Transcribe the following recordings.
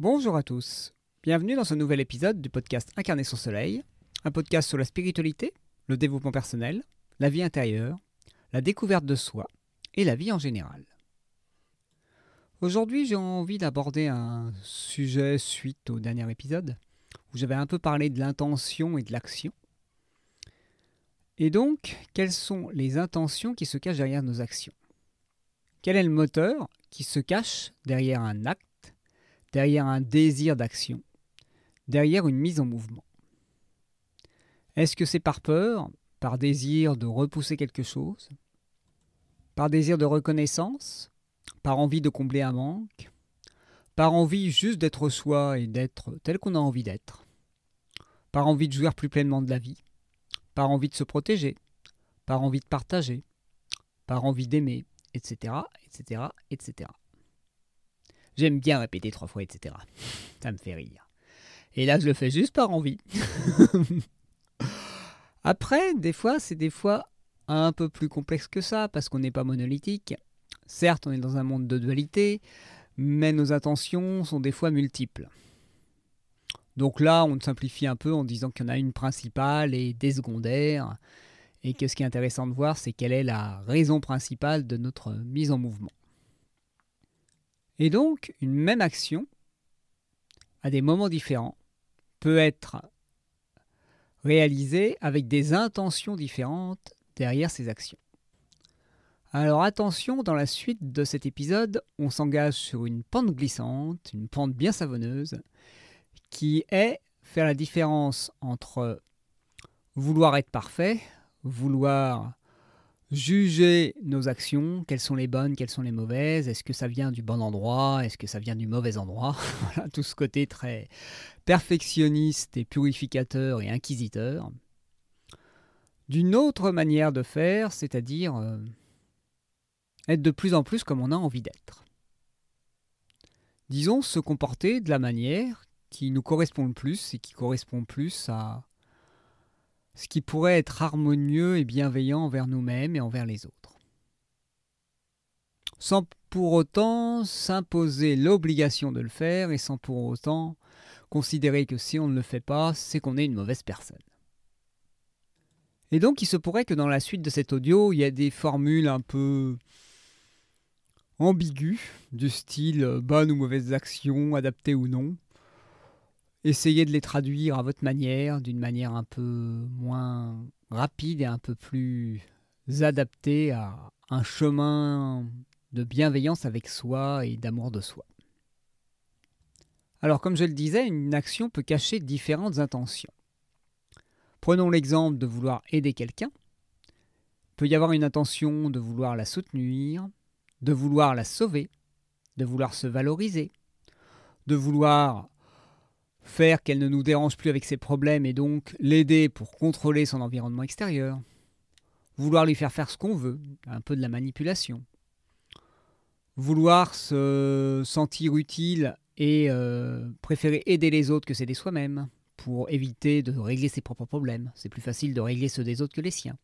Bonjour à tous, bienvenue dans ce nouvel épisode du podcast Incarner son soleil, un podcast sur la spiritualité, le développement personnel, la vie intérieure, la découverte de soi et la vie en général. Aujourd'hui j'ai envie d'aborder un sujet suite au dernier épisode, où j'avais un peu parlé de l'intention et de l'action. Et donc, quelles sont les intentions qui se cachent derrière nos actions? Quel est le moteur qui se cache derrière un acte, derrière un désir d'action, derrière une mise en mouvement Est-ce que c'est par peur, par désir de repousser quelque chose, par désir de reconnaissance, par envie de combler un manque, par envie juste d'être soi et d'être tel qu'on a envie d'être, par envie de jouir plus pleinement de la vie, par envie de se protéger, par envie de partager, par envie d'aimer, etc., etc., etc. J'aime bien répéter trois fois, etc. Ça me fait rire. Et là, je le fais juste par envie. Après, des fois, c'est des fois un peu plus complexe que ça, parce qu'on n'est pas monolithique. Certes, on est dans un monde de dualité, mais nos intentions sont des fois multiples. Donc là, on simplifie un peu en disant qu'il y en a une principale et des secondaires, et que ce qui est intéressant de voir, c'est quelle est la raison principale de notre mise en mouvement. Et donc, une même action, à des moments différents, peut être réalisée avec des intentions différentes derrière ces actions. Alors attention, dans la suite de cet épisode, on s'engage sur une pente glissante, une pente bien savonneuse, qui est faire la différence entre vouloir être parfait, vouloir juger nos actions, quelles sont les bonnes, quelles sont les mauvaises, est-ce que ça vient du bon endroit, est-ce que ça vient du mauvais endroit, voilà, tout ce côté très perfectionniste et purificateur et inquisiteur. D'une autre manière de faire, c'est-à-dire euh, être de plus en plus comme on a envie d'être. Disons se comporter de la manière qui nous correspond le plus et qui correspond plus à ce qui pourrait être harmonieux et bienveillant envers nous-mêmes et envers les autres. Sans pour autant s'imposer l'obligation de le faire et sans pour autant considérer que si on ne le fait pas, c'est qu'on est une mauvaise personne. Et donc il se pourrait que dans la suite de cet audio, il y ait des formules un peu ambiguës, du style bonne ou mauvaise action, adaptée ou non, essayez de les traduire à votre manière, d'une manière un peu moins rapide et un peu plus adaptée à un chemin de bienveillance avec soi et d'amour de soi. Alors comme je le disais, une action peut cacher différentes intentions. Prenons l'exemple de vouloir aider quelqu'un. Il peut y avoir une intention de vouloir la soutenir, de vouloir la sauver, de vouloir se valoriser, de vouloir faire qu'elle ne nous dérange plus avec ses problèmes et donc l'aider pour contrôler son environnement extérieur, vouloir lui faire faire ce qu'on veut, un peu de la manipulation, vouloir se sentir utile et euh, préférer aider les autres que s'aider soi-même pour éviter de régler ses propres problèmes. C'est plus facile de régler ceux des autres que les siens,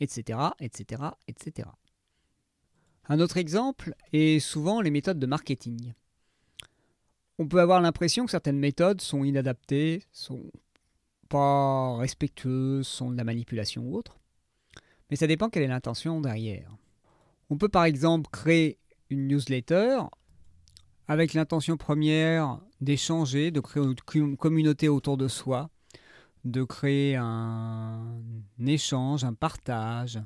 etc., etc., etc. Un autre exemple est souvent les méthodes de marketing on peut avoir l'impression que certaines méthodes sont inadaptées, sont pas respectueuses, sont de la manipulation ou autre. Mais ça dépend quelle est l'intention derrière. On peut par exemple créer une newsletter avec l'intention première d'échanger, de créer une communauté autour de soi, de créer un échange, un partage,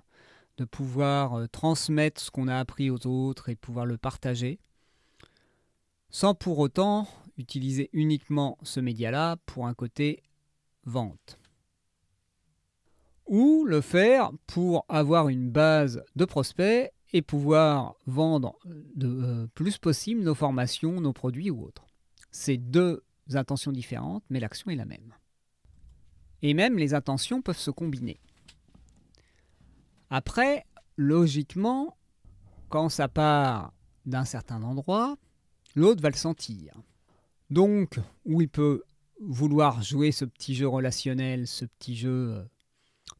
de pouvoir euh, transmettre ce qu'on a appris aux autres et pouvoir le partager sans pour autant utiliser uniquement ce média-là pour un côté vente. Ou le faire pour avoir une base de prospects et pouvoir vendre le euh, plus possible nos formations, nos produits ou autres. C'est deux intentions différentes, mais l'action est la même. Et même les intentions peuvent se combiner. Après, logiquement, quand ça part d'un certain endroit, l'autre va le sentir. Donc, où il peut vouloir jouer ce petit jeu relationnel, ce petit jeu, euh,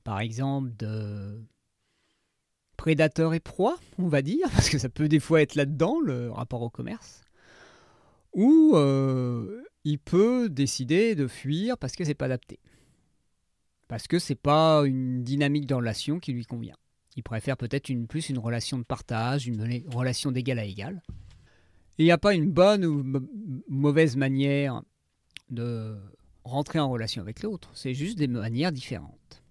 par exemple, de prédateur et proie, on va dire, parce que ça peut des fois être là-dedans, le rapport au commerce. Ou euh, il peut décider de fuir parce que c'est pas adapté. Parce que c'est pas une dynamique de relation qui lui convient. Il préfère peut-être plus une relation de partage, une relation d'égal à égal. Il n'y a pas une bonne ou mauvaise manière de rentrer en relation avec l'autre, c'est juste des manières différentes.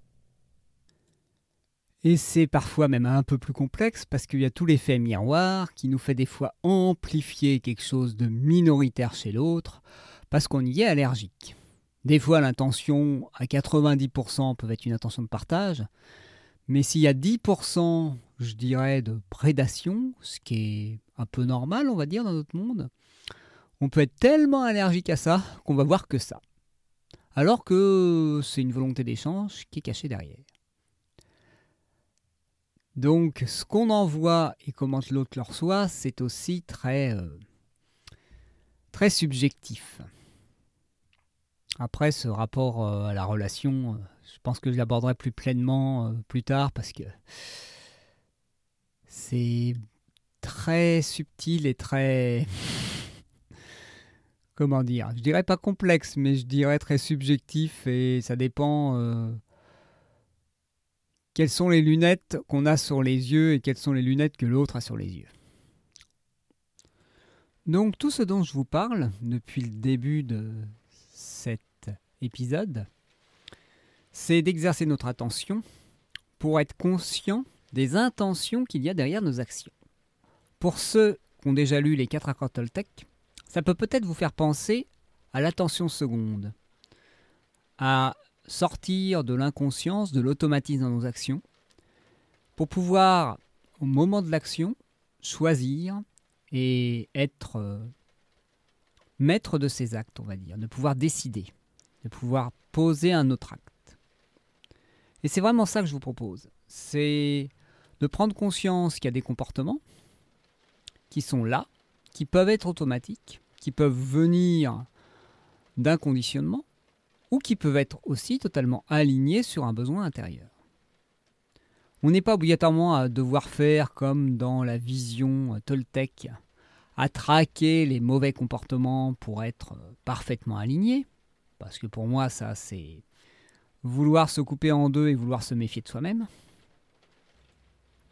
Et c'est parfois même un peu plus complexe parce qu'il y a tout l'effet miroir qui nous fait des fois amplifier quelque chose de minoritaire chez l'autre parce qu'on y est allergique. Des fois, l'intention à 90% peut être une intention de partage, mais s'il y a 10%, je dirais, de prédation, ce qui est un peu normal, on va dire, dans notre monde, on peut être tellement allergique à ça qu'on va voir que ça. Alors que c'est une volonté d'échange qui est cachée derrière. Donc, ce qu'on envoie et comment l'autre le reçoit, c'est aussi très, euh, très subjectif. Après, ce rapport euh, à la relation, euh, je pense que je l'aborderai plus pleinement euh, plus tard parce que c'est très subtil et très... Comment dire Je dirais pas complexe, mais je dirais très subjectif et ça dépend quelles sont les lunettes qu'on a sur les yeux et quelles sont les lunettes que l'autre a sur les yeux. Donc tout ce dont je vous parle depuis le début de épisode, c'est d'exercer notre attention pour être conscient des intentions qu'il y a derrière nos actions. Pour ceux qui ont déjà lu les quatre accords Toltec, ça peut peut-être vous faire penser à l'attention seconde, à sortir de l'inconscience, de l'automatisme dans nos actions, pour pouvoir, au moment de l'action, choisir et être euh, maître de ses actes, on va dire, de pouvoir décider de pouvoir poser un autre acte. Et c'est vraiment ça que je vous propose. C'est de prendre conscience qu'il y a des comportements qui sont là, qui peuvent être automatiques, qui peuvent venir d'un conditionnement, ou qui peuvent être aussi totalement alignés sur un besoin intérieur. On n'est pas obligatoirement à devoir faire comme dans la vision Toltec, à traquer les mauvais comportements pour être parfaitement alignés. Parce que pour moi, ça, c'est vouloir se couper en deux et vouloir se méfier de soi-même.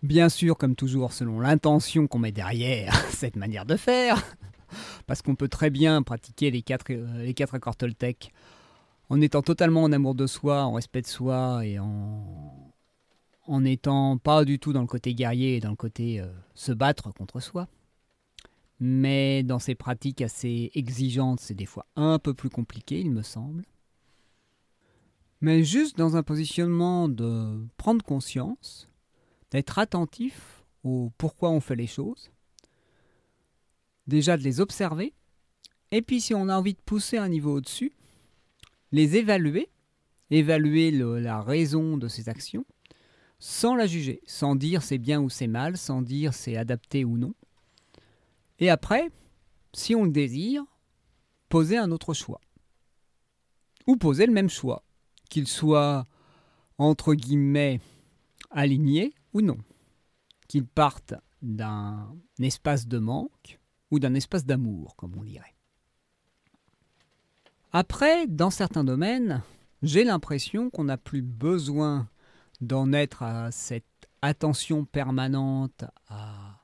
Bien sûr, comme toujours, selon l'intention qu'on met derrière cette manière de faire. Parce qu'on peut très bien pratiquer les quatre, euh, les quatre accords en étant totalement en amour de soi, en respect de soi et en, en n'étant pas du tout dans le côté guerrier et dans le côté euh, se battre contre soi mais dans ces pratiques assez exigeantes, c'est des fois un peu plus compliqué, il me semble. Mais juste dans un positionnement de prendre conscience, d'être attentif au pourquoi on fait les choses, déjà de les observer, et puis si on a envie de pousser un niveau au-dessus, les évaluer, évaluer la raison de ces actions, sans la juger, sans dire c'est bien ou c'est mal, sans dire c'est adapté ou non, et après, si on le désire, poser un autre choix. Ou poser le même choix, qu'il soit entre guillemets aligné ou non. Qu'il parte d'un espace de manque ou d'un espace d'amour, comme on dirait. Après, dans certains domaines, j'ai l'impression qu'on n'a plus besoin d'en être à cette attention permanente à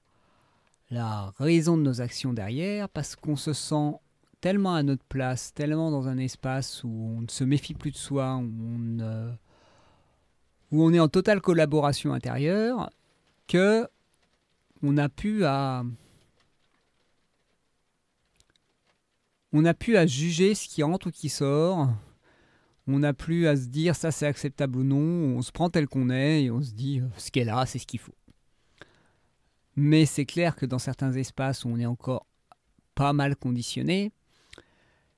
la raison de nos actions derrière, parce qu'on se sent tellement à notre place, tellement dans un espace où on ne se méfie plus de soi, où on, est en totale collaboration intérieure, que on a pu à on a pu à juger ce qui entre ou qui sort. On n'a plus à se dire ça c'est acceptable ou non. On se prend tel qu'on est et on se dit euh, ce qui est là, c'est ce qu'il faut. Mais c'est clair que dans certains espaces où on est encore pas mal conditionné,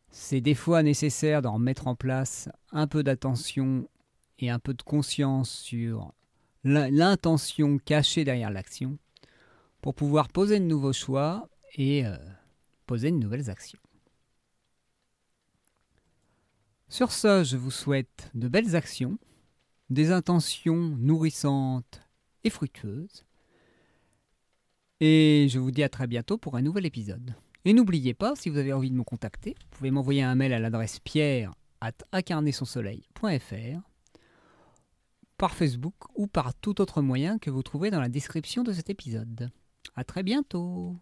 c'est des fois nécessaire d'en mettre en place un peu d'attention et un peu de conscience sur l'intention cachée derrière l'action pour pouvoir poser de nouveaux choix et euh, poser de nouvelles actions. Sur ce, je vous souhaite de belles actions, des intentions nourrissantes et fructueuses, et je vous dis à très bientôt pour un nouvel épisode. N'oubliez pas, si vous avez envie de me contacter, vous pouvez m'envoyer un mail à l'adresse pierre at par Facebook ou par tout autre moyen que vous trouvez dans la description de cet épisode. A très bientôt